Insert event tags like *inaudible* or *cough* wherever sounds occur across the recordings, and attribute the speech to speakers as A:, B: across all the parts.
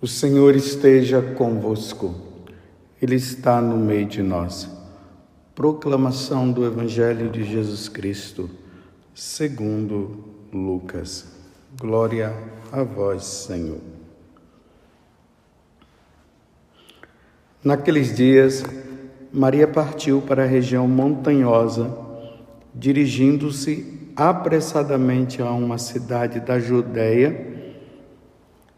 A: O Senhor esteja convosco, Ele está no meio de nós. Proclamação do Evangelho de Jesus Cristo, segundo Lucas. Glória a vós, Senhor. Naqueles dias, Maria partiu para a região montanhosa, dirigindo-se apressadamente a uma cidade da Judéia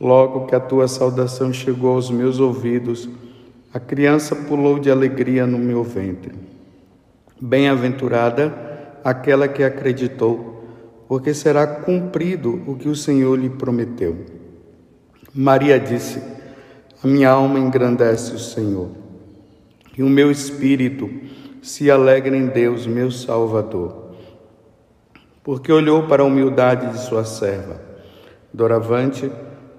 A: Logo que a tua saudação chegou aos meus ouvidos, a criança pulou de alegria no meu ventre. Bem-aventurada aquela que acreditou, porque será cumprido o que o Senhor lhe prometeu. Maria disse: A minha alma engrandece o Senhor, e o meu espírito se alegra em Deus, meu Salvador, porque olhou para a humildade de sua serva. Doravante,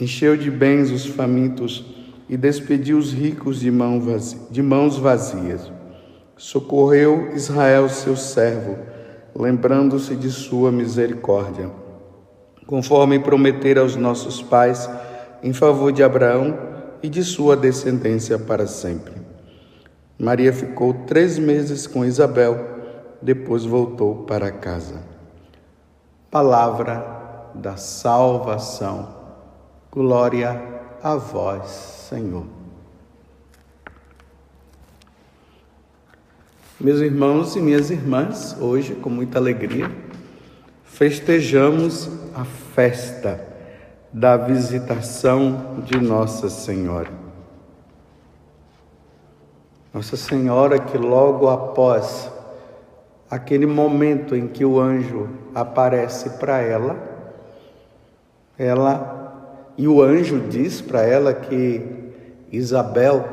A: Encheu de bens os famintos e despediu os ricos de, mãos vazias. Socorreu Israel, seu servo, lembrando-se de sua misericórdia, conforme prometera aos nossos pais, em favor de Abraão e de sua descendência para sempre. Maria ficou três meses com Isabel, depois voltou para casa. Palavra da salvação. Glória a vós, Senhor. Meus irmãos e minhas irmãs, hoje, com muita alegria, festejamos a festa da visitação de Nossa Senhora. Nossa Senhora, que logo após aquele momento em que o anjo aparece para ela, ela e o anjo diz para ela que Isabel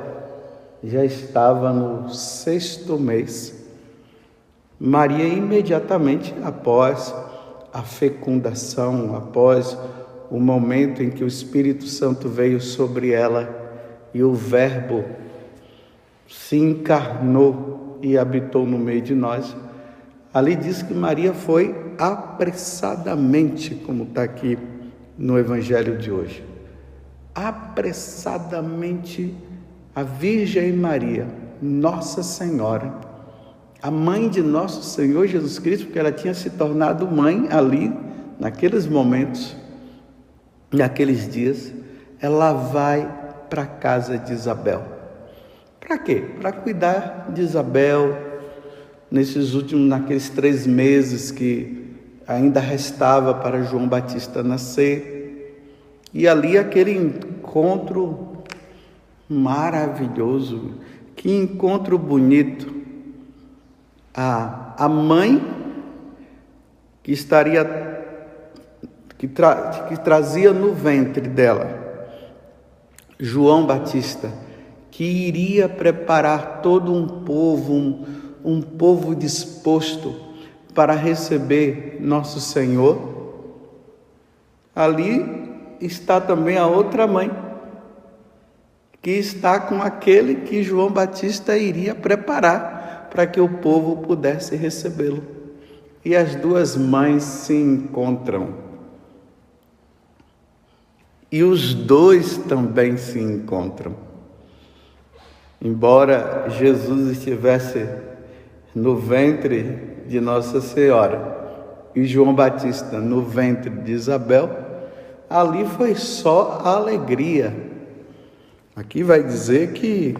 A: já estava no sexto mês. Maria, imediatamente após a fecundação, após o momento em que o Espírito Santo veio sobre ela e o Verbo se encarnou e habitou no meio de nós, ali diz que Maria foi apressadamente, como está aqui no Evangelho de hoje. Apressadamente, a Virgem Maria, Nossa Senhora, a mãe de nosso Senhor Jesus Cristo, porque ela tinha se tornado mãe ali, naqueles momentos, naqueles dias, ela vai para a casa de Isabel. Para quê? Para cuidar de Isabel nesses últimos, naqueles três meses que ainda restava para João Batista nascer. E ali aquele encontro maravilhoso, que encontro bonito. A, a mãe que estaria, que, tra, que trazia no ventre dela João Batista, que iria preparar todo um povo, um, um povo disposto para receber nosso Senhor, ali está também a outra mãe, que está com aquele que João Batista iria preparar para que o povo pudesse recebê-lo. E as duas mães se encontram. E os dois também se encontram. Embora Jesus estivesse no ventre de Nossa Senhora e João Batista no ventre de Isabel, ali foi só alegria. Aqui vai dizer que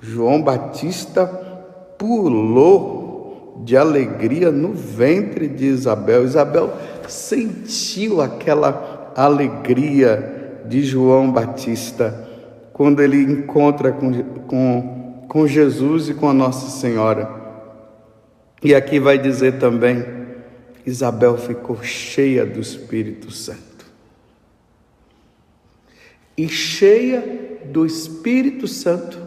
A: João Batista pulou de alegria no ventre de Isabel. Isabel sentiu aquela alegria de João Batista quando ele encontra com, com, com Jesus e com a Nossa Senhora. E aqui vai dizer também: Isabel ficou cheia do Espírito Santo. E cheia do Espírito Santo,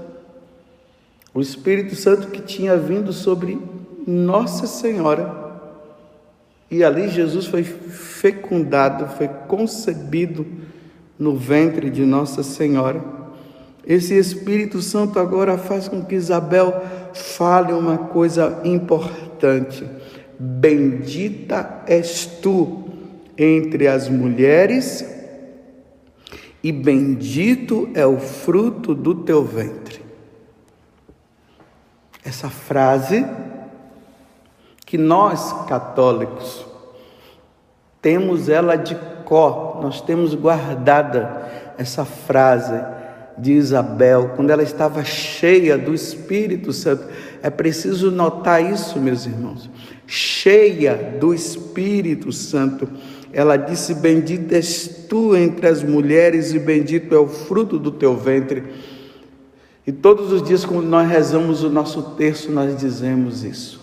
A: o Espírito Santo que tinha vindo sobre Nossa Senhora. E ali Jesus foi fecundado, foi concebido no ventre de Nossa Senhora. Esse Espírito Santo agora faz com que Isabel fale uma coisa importante. Bendita és tu entre as mulheres, e bendito é o fruto do teu ventre. Essa frase que nós católicos temos ela de có, nós temos guardada essa frase de Isabel, quando ela estava cheia do Espírito Santo. É preciso notar isso, meus irmãos. Cheia do Espírito Santo. Ela disse: Bendita és tu entre as mulheres, e bendito é o fruto do teu ventre. E todos os dias, quando nós rezamos o nosso terço, nós dizemos isso.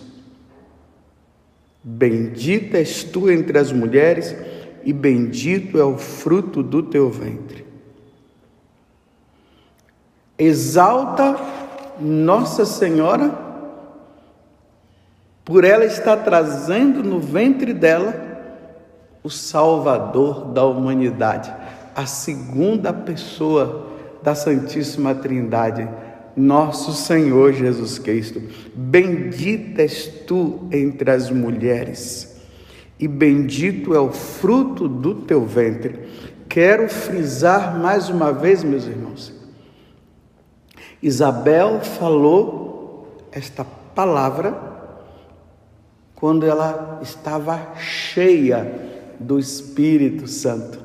A: Bendita és tu entre as mulheres, e bendito é o fruto do teu ventre exalta Nossa Senhora por ela estar trazendo no ventre dela o Salvador da humanidade, a segunda pessoa da Santíssima Trindade, nosso Senhor Jesus Cristo. Bendita és tu entre as mulheres, e bendito é o fruto do teu ventre. Quero frisar mais uma vez, meus irmãos, Isabel falou esta palavra quando ela estava cheia do Espírito Santo.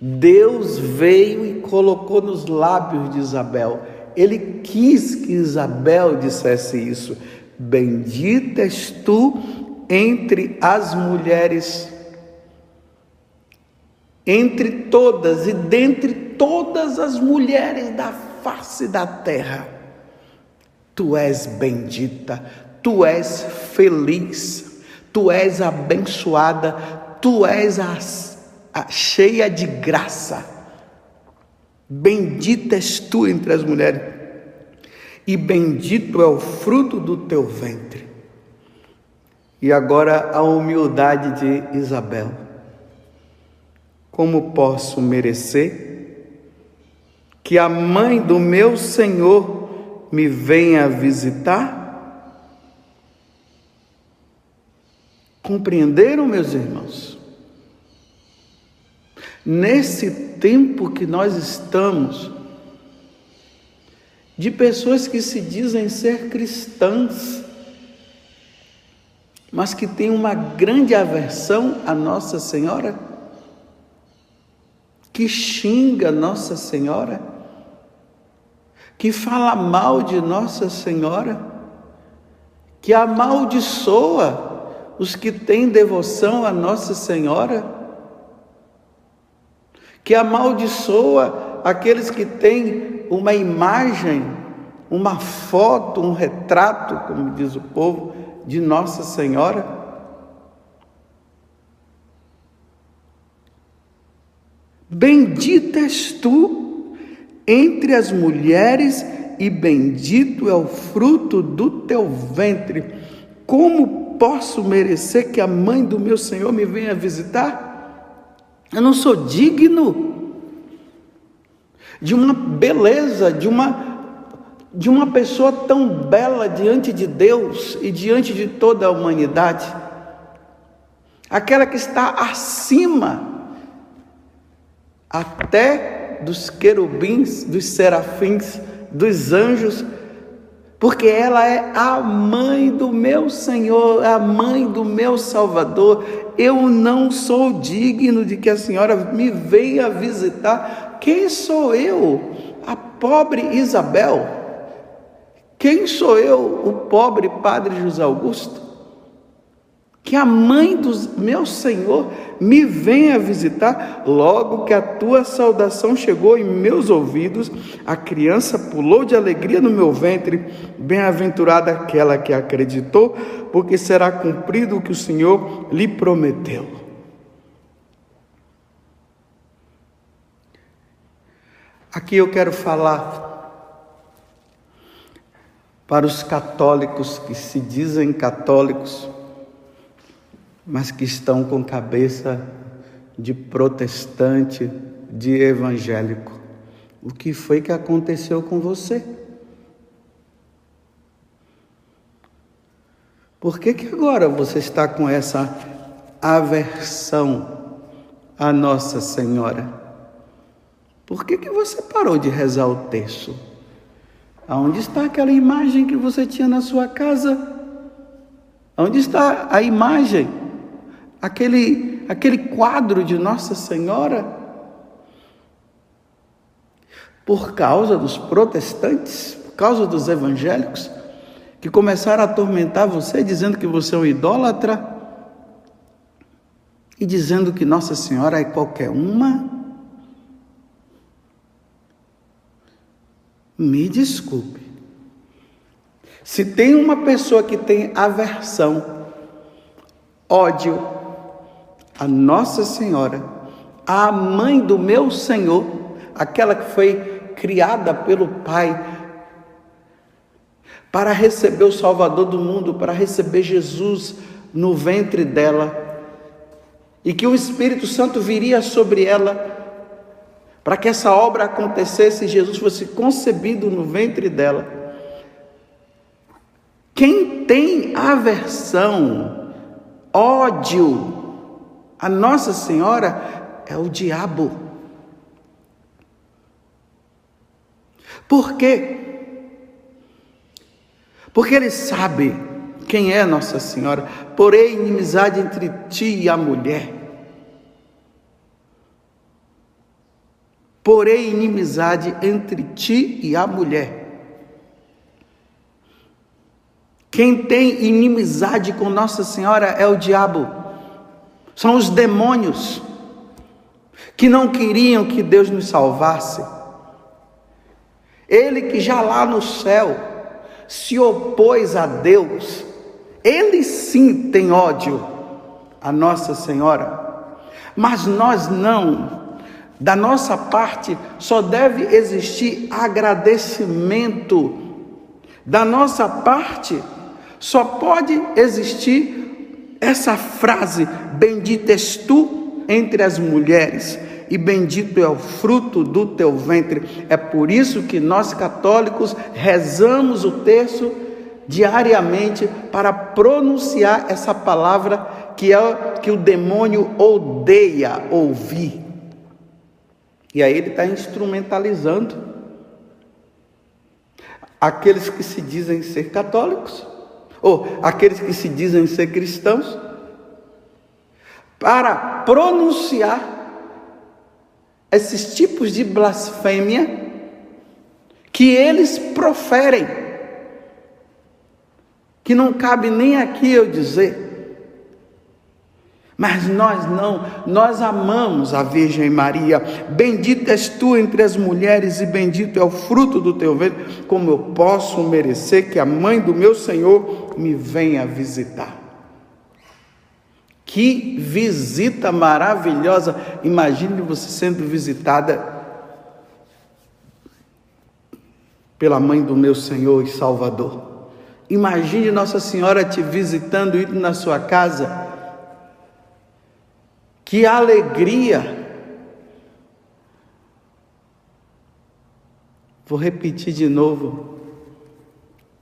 A: Deus veio e colocou nos lábios de Isabel. Ele quis que Isabel dissesse isso. Bendita és tu entre as mulheres, entre todas e dentre todas as mulheres da face da terra. Tu és bendita, tu és feliz, tu és abençoada, tu és a, a, cheia de graça. Bendita és tu entre as mulheres, e bendito é o fruto do teu ventre. E agora a humildade de Isabel. Como posso merecer? Que a mãe do meu Senhor me venha visitar? Compreenderam, meus irmãos? Nesse tempo que nós estamos, de pessoas que se dizem ser cristãs, mas que têm uma grande aversão a Nossa Senhora, que xinga Nossa Senhora, que fala mal de Nossa Senhora, que amaldiçoa os que têm devoção a Nossa Senhora, que amaldiçoa aqueles que têm uma imagem, uma foto, um retrato, como diz o povo, de Nossa Senhora. Bendita és tu entre as mulheres, e bendito é o fruto do teu ventre. Como posso merecer que a mãe do meu Senhor me venha visitar? Eu não sou digno de uma beleza, de uma de uma pessoa tão bela diante de Deus e diante de toda a humanidade. Aquela que está acima até dos querubins, dos serafins, dos anjos, porque ela é a mãe do meu Senhor, a mãe do meu Salvador. Eu não sou digno de que a senhora me venha visitar Quem sou eu, a pobre Isabel? Quem sou eu, o pobre Padre José Augusto? Que a mãe do meu Senhor me venha visitar. Logo que a tua saudação chegou em meus ouvidos, a criança pulou de alegria no meu ventre. Bem-aventurada aquela que acreditou, porque será cumprido o que o Senhor lhe prometeu. Aqui eu quero falar para os católicos que se dizem católicos mas que estão com cabeça de protestante, de evangélico. O que foi que aconteceu com você? Por que, que agora você está com essa aversão à Nossa Senhora? Por que, que você parou de rezar o terço? Aonde está aquela imagem que você tinha na sua casa? Onde está a imagem aquele, aquele quadro de Nossa Senhora, por causa dos protestantes, por causa dos evangélicos, que começaram a atormentar você, dizendo que você é um idólatra e dizendo que Nossa Senhora é qualquer uma. Me desculpe. Se tem uma pessoa que tem aversão, ódio, a Nossa Senhora, a mãe do meu Senhor, aquela que foi criada pelo Pai para receber o Salvador do mundo, para receber Jesus no ventre dela, e que o Espírito Santo viria sobre ela, para que essa obra acontecesse e Jesus fosse concebido no ventre dela. Quem tem aversão, ódio, a Nossa Senhora é o diabo. Por quê? Porque ele sabe quem é Nossa Senhora. Porém, inimizade entre ti e a mulher. Porém, inimizade entre ti e a mulher. Quem tem inimizade com Nossa Senhora é o diabo. São os demônios que não queriam que Deus nos salvasse. Ele que já lá no céu se opôs a Deus, ele sim tem ódio a Nossa Senhora, mas nós não. Da nossa parte só deve existir agradecimento. Da nossa parte só pode existir essa frase, bendita és tu entre as mulheres, e bendito é o fruto do teu ventre. É por isso que nós católicos rezamos o terço diariamente para pronunciar essa palavra que é que o demônio odeia ouvir. E aí ele está instrumentalizando aqueles que se dizem ser católicos ou aqueles que se dizem ser cristãos, para pronunciar esses tipos de blasfêmia que eles proferem, que não cabe nem aqui eu dizer. Mas nós não, nós amamos a Virgem Maria. Bendita és tu entre as mulheres, e bendito é o fruto do teu ventre. Como eu posso merecer que a mãe do meu Senhor me venha visitar? Que visita maravilhosa! Imagine você sendo visitada pela mãe do meu Senhor e Salvador. Imagine Nossa Senhora te visitando, indo na sua casa que alegria! Vou repetir de novo.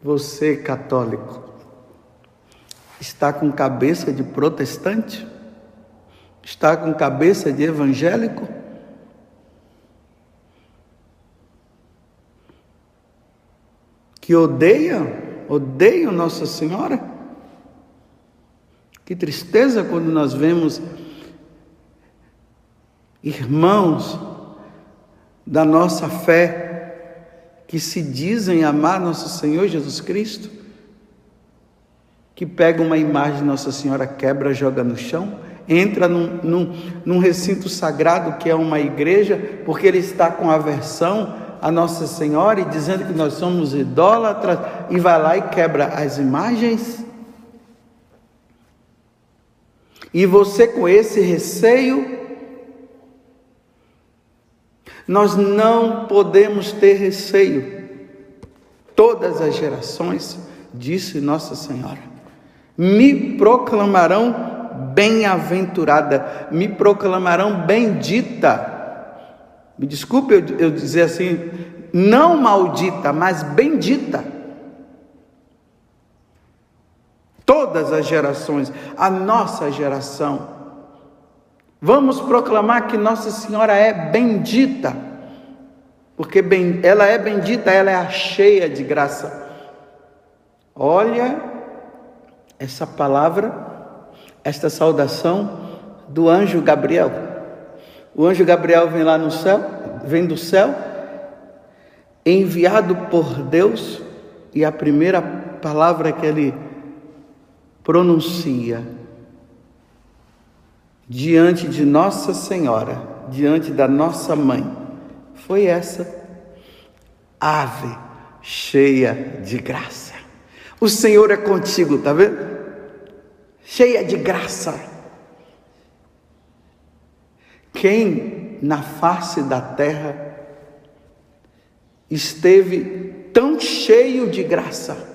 A: Você, católico, está com cabeça de protestante? Está com cabeça de evangélico? Que odeia, odeia Nossa Senhora? Que tristeza quando nós vemos irmãos da nossa fé que se dizem amar nosso Senhor Jesus Cristo, que pega uma imagem de Nossa Senhora, quebra, joga no chão, entra num, num, num recinto sagrado que é uma igreja, porque ele está com aversão a Nossa Senhora e dizendo que nós somos idólatras, e vai lá e quebra as imagens. E você com esse receio, nós não podemos ter receio. Todas as gerações, disse Nossa Senhora, me proclamarão bem-aventurada, me proclamarão bendita. Me desculpe eu, eu dizer assim, não maldita, mas bendita. Todas as gerações, a nossa geração. Vamos proclamar que Nossa Senhora é bendita, porque ela é bendita, ela é cheia de graça. Olha essa palavra, esta saudação do anjo Gabriel. O anjo Gabriel vem lá no céu, vem do céu, enviado por Deus, e a primeira palavra que ele pronuncia diante de Nossa Senhora, diante da nossa mãe, foi essa: Ave cheia de graça. O Senhor é contigo, tá vendo? Cheia de graça. Quem na face da terra esteve tão cheio de graça?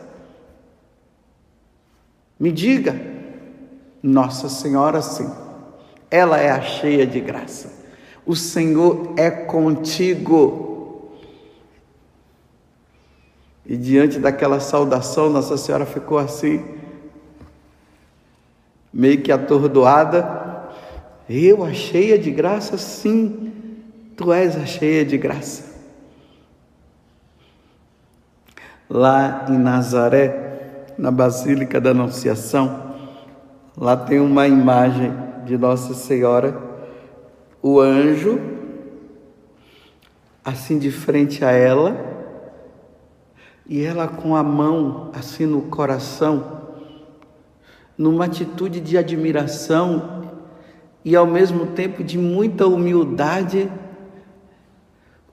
A: Me diga, Nossa Senhora, sim, ela é a cheia de graça. O Senhor é contigo. E diante daquela saudação, Nossa Senhora ficou assim, meio que atordoada. Eu, a cheia de graça, sim, tu és a cheia de graça. Lá em Nazaré, na Basílica da Anunciação, lá tem uma imagem de Nossa Senhora, o anjo, assim de frente a ela, e ela com a mão assim no coração, numa atitude de admiração e ao mesmo tempo de muita humildade,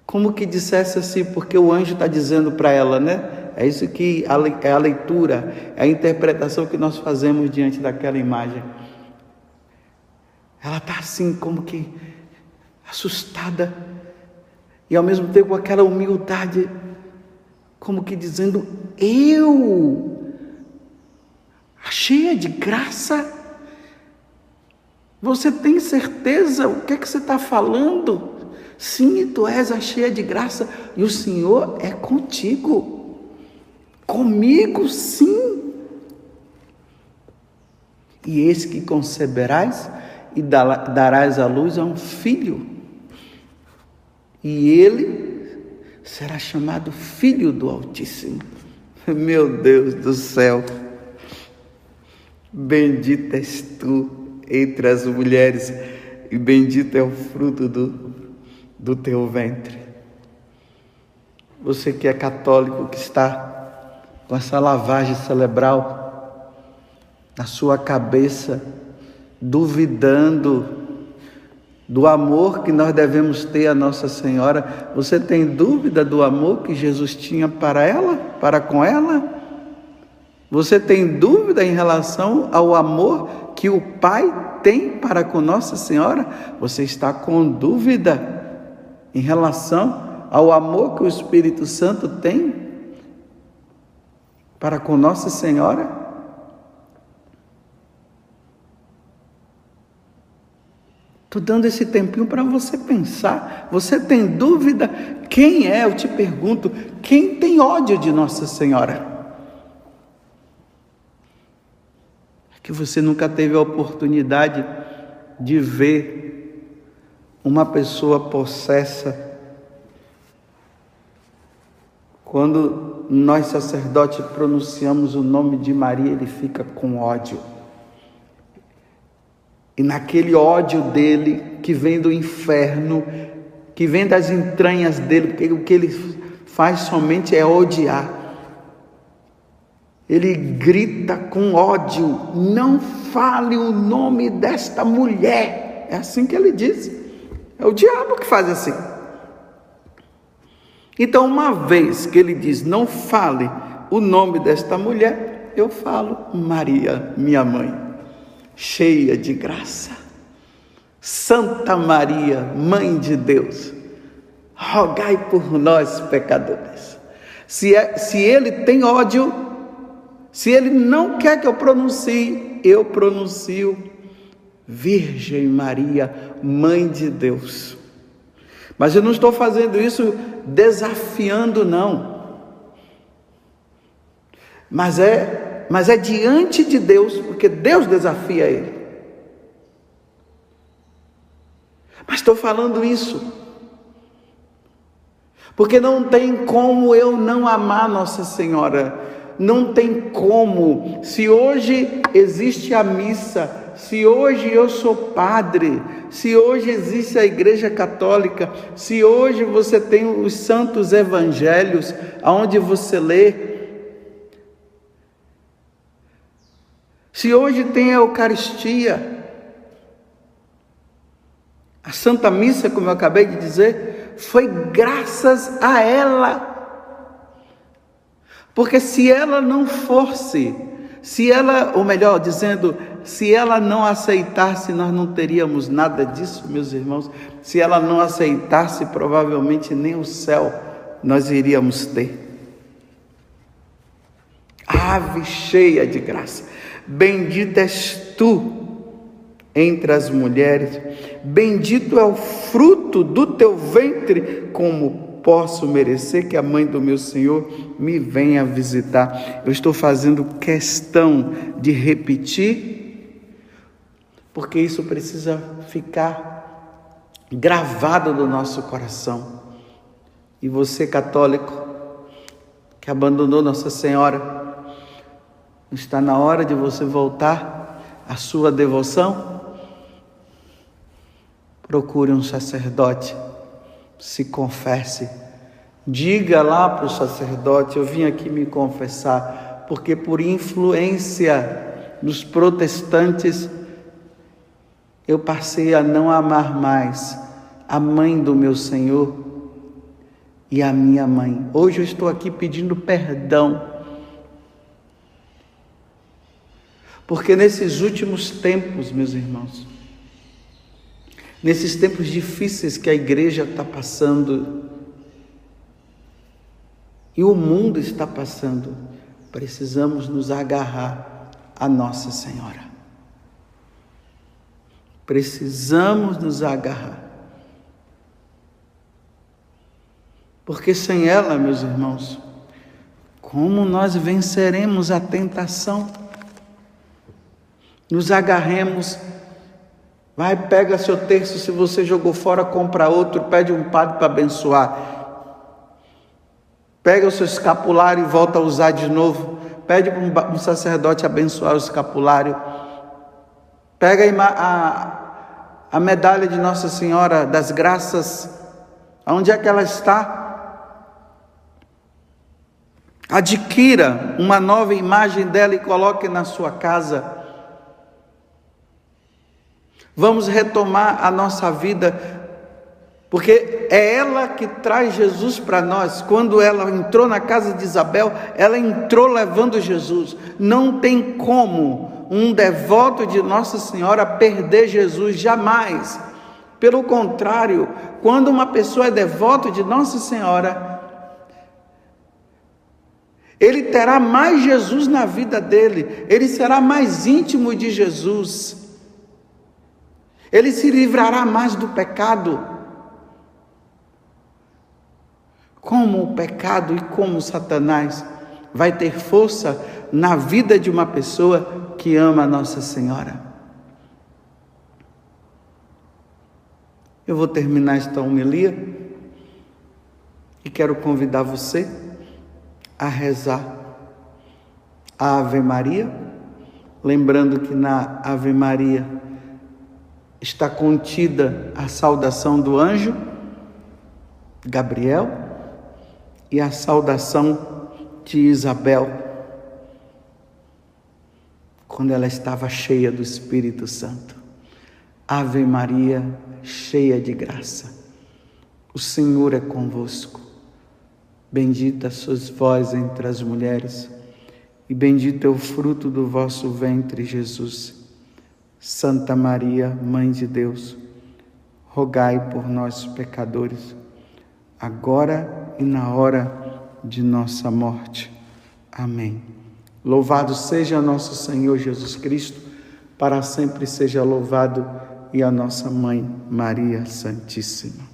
A: como que dissesse assim, porque o anjo está dizendo para ela, né? É isso que é a leitura, é a interpretação que nós fazemos diante daquela imagem. Ela está assim, como que assustada, e ao mesmo tempo com aquela humildade, como que dizendo: Eu, cheia de graça, você tem certeza? O que é que você está falando? Sim, tu és a cheia de graça e o Senhor é contigo. Comigo sim. E eis que conceberás e darás à luz a um filho, e ele será chamado Filho do Altíssimo. *laughs* Meu Deus do céu, bendita és tu entre as mulheres, e bendito é o fruto do, do teu ventre. Você que é católico, que está com essa lavagem cerebral na sua cabeça, duvidando do amor que nós devemos ter a Nossa Senhora. Você tem dúvida do amor que Jesus tinha para ela, para com ela? Você tem dúvida em relação ao amor que o Pai tem para com Nossa Senhora? Você está com dúvida em relação ao amor que o Espírito Santo tem para com Nossa Senhora? Estou dando esse tempinho para você pensar. Você tem dúvida? Quem é? Eu te pergunto, quem tem ódio de Nossa Senhora? É que você nunca teve a oportunidade de ver uma pessoa possessa quando nós sacerdotes pronunciamos o nome de Maria, ele fica com ódio. E naquele ódio dele que vem do inferno, que vem das entranhas dele, porque o que ele faz somente é odiar. Ele grita com ódio: não fale o nome desta mulher. É assim que ele diz. É o diabo que faz assim. Então, uma vez que ele diz: não fale o nome desta mulher, eu falo Maria, minha mãe, cheia de graça. Santa Maria, Mãe de Deus, rogai por nós, pecadores. Se, é, se ele tem ódio, se ele não quer que eu pronuncie, eu pronuncio Virgem Maria, Mãe de Deus. Mas eu não estou fazendo isso desafiando, não. Mas é, mas é diante de Deus, porque Deus desafia ele. Mas estou falando isso. Porque não tem como eu não amar Nossa Senhora. Não tem como. Se hoje existe a missa, se hoje eu sou padre, se hoje existe a Igreja Católica, se hoje você tem os santos evangelhos, aonde você lê, se hoje tem a Eucaristia, a Santa Missa, como eu acabei de dizer, foi graças a ela. Porque se ela não fosse, se ela, ou melhor dizendo, se ela não aceitasse, nós não teríamos nada disso, meus irmãos. Se ela não aceitasse, provavelmente nem o céu nós iríamos ter. Ave cheia de graça, bendita és tu entre as mulheres, bendito é o fruto do teu ventre, como posso merecer que a mãe do meu Senhor me venha visitar. Eu estou fazendo questão de repetir, porque isso precisa ficar gravado no nosso coração. E você, católico, que abandonou Nossa Senhora, está na hora de você voltar à sua devoção? procure um sacerdote, se confesse. Diga lá para o sacerdote: Eu vim aqui me confessar, porque por influência dos protestantes eu passei a não amar mais a mãe do meu Senhor e a minha mãe. Hoje eu estou aqui pedindo perdão. Porque nesses últimos tempos, meus irmãos, nesses tempos difíceis que a igreja está passando e o mundo está passando, precisamos nos agarrar a Nossa Senhora. Precisamos nos agarrar. Porque sem ela, meus irmãos, como nós venceremos a tentação? Nos agarremos Vai, pega seu terço, se você jogou fora, compra outro, pede um padre para abençoar. Pega o seu escapulário e volta a usar de novo. Pede para um sacerdote abençoar o escapulário. Pega a, a medalha de Nossa Senhora das Graças. Onde é que ela está? Adquira uma nova imagem dela e coloque na sua casa. Vamos retomar a nossa vida, porque é ela que traz Jesus para nós. Quando ela entrou na casa de Isabel, ela entrou levando Jesus. Não tem como um devoto de Nossa Senhora perder Jesus, jamais. Pelo contrário, quando uma pessoa é devoto de Nossa Senhora, ele terá mais Jesus na vida dele, ele será mais íntimo de Jesus ele se livrará mais do pecado. Como o pecado e como Satanás vai ter força na vida de uma pessoa que ama Nossa Senhora. Eu vou terminar esta homilia e quero convidar você a rezar a Ave Maria, lembrando que na Ave Maria está contida a saudação do anjo Gabriel e a saudação de Isabel, quando ela estava cheia do Espírito Santo. Ave Maria, cheia de graça, o Senhor é convosco. Bendita sois vós entre as mulheres, e bendito é o fruto do vosso ventre, Jesus. Santa Maria, Mãe de Deus, rogai por nós, pecadores, agora e na hora de nossa morte. Amém. Louvado seja nosso Senhor Jesus Cristo, para sempre seja louvado e a nossa mãe Maria Santíssima.